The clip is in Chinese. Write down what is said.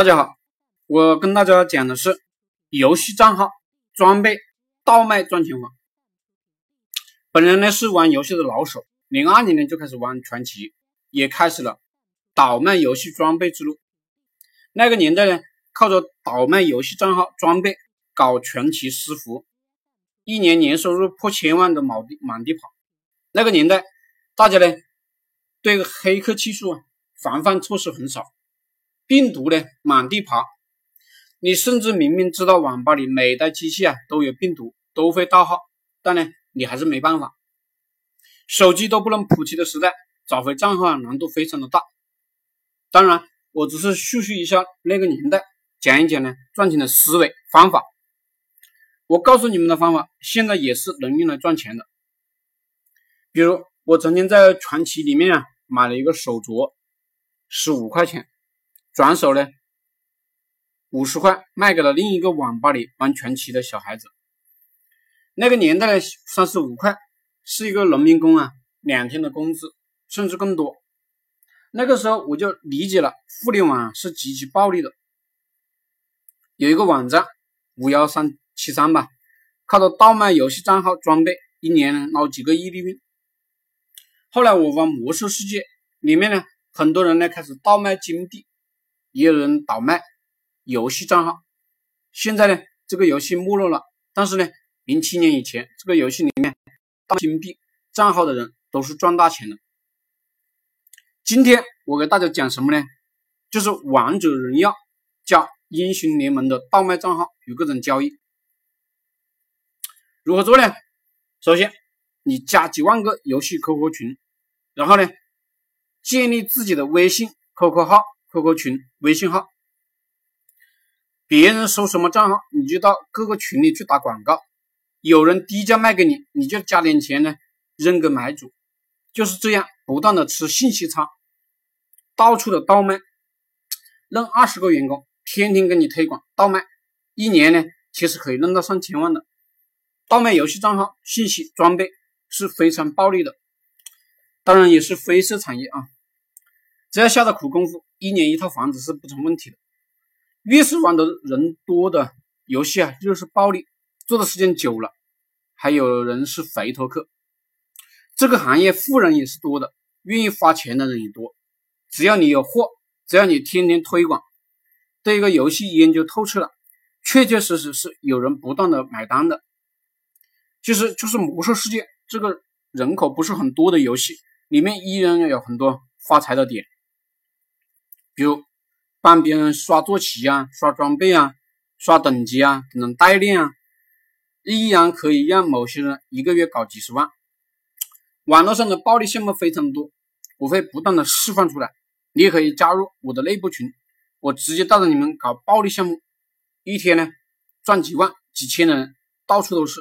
大家好，我跟大家讲的是游戏账号装备倒卖赚钱法。本人呢是玩游戏的老手，零二年呢就开始玩传奇，也开始了倒卖游戏装备之路。那个年代呢，靠着倒卖游戏账号装备搞传奇私服，一年年收入破千万的满地满地跑。那个年代，大家呢对黑客技术啊防范措施很少。病毒呢满地爬，你甚至明明知道网吧里每台机器啊都有病毒，都会盗号，但呢你还是没办法。手机都不能普及的时代，找回账号啊难度非常的大。当然，我只是叙述一下那个年代，讲一讲呢赚钱的思维方法。我告诉你们的方法，现在也是能用来赚钱的。比如我曾经在传奇里面啊买了一个手镯，十五块钱。转手呢，五十块卖给了另一个网吧里玩传奇的小孩子。那个年代呢，三十五块是一个农民工啊两天的工资，甚至更多。那个时候我就理解了互联网是极其暴利的。有一个网站五幺三七三吧，靠着倒卖游戏账号装备，一年捞几个亿利润。后来我玩魔兽世界里面呢，很多人呢开始倒卖金币。也有人倒卖游戏账号，现在呢，这个游戏没落了。但是呢，零七年以前，这个游戏里面盗金币账号的人都是赚大钱的。今天我给大家讲什么呢？就是王者荣耀加英雄联盟的倒卖账号与各种交易如何做呢？首先，你加几万个游戏 QQ 群，然后呢，建立自己的微信 QQ 号。QQ 群、微信号，别人收什么账号，你就到各个群里去打广告。有人低价卖给你，你就加点钱呢，扔给买主。就是这样，不断的吃信息差，到处的倒卖，弄二十个员工，天天给你推广倒卖，一年呢，其实可以弄到上千万的。倒卖游戏账号、信息、装备是非常暴利的，当然也是灰色产业啊。只要下的苦功夫，一年一套房子是不成问题的。越是玩的人多的游戏啊，越是暴利，做的时间久了，还有人是回头客。这个行业富人也是多的，愿意花钱的人也多。只要你有货，只要你天天推广，对一个游戏研究透彻了，确确实实是有人不断的买单的。其实就是魔兽世界这个人口不是很多的游戏，里面依然有很多发财的点。比如帮别人刷坐骑啊、刷装备啊、刷等级啊、等等代练啊，依然可以让某些人一个月搞几十万。网络上的暴利项目非常多，我会不断的释放出来。你也可以加入我的内部群，我直接带着你们搞暴利项目，一天呢赚几万、几千的人到处都是。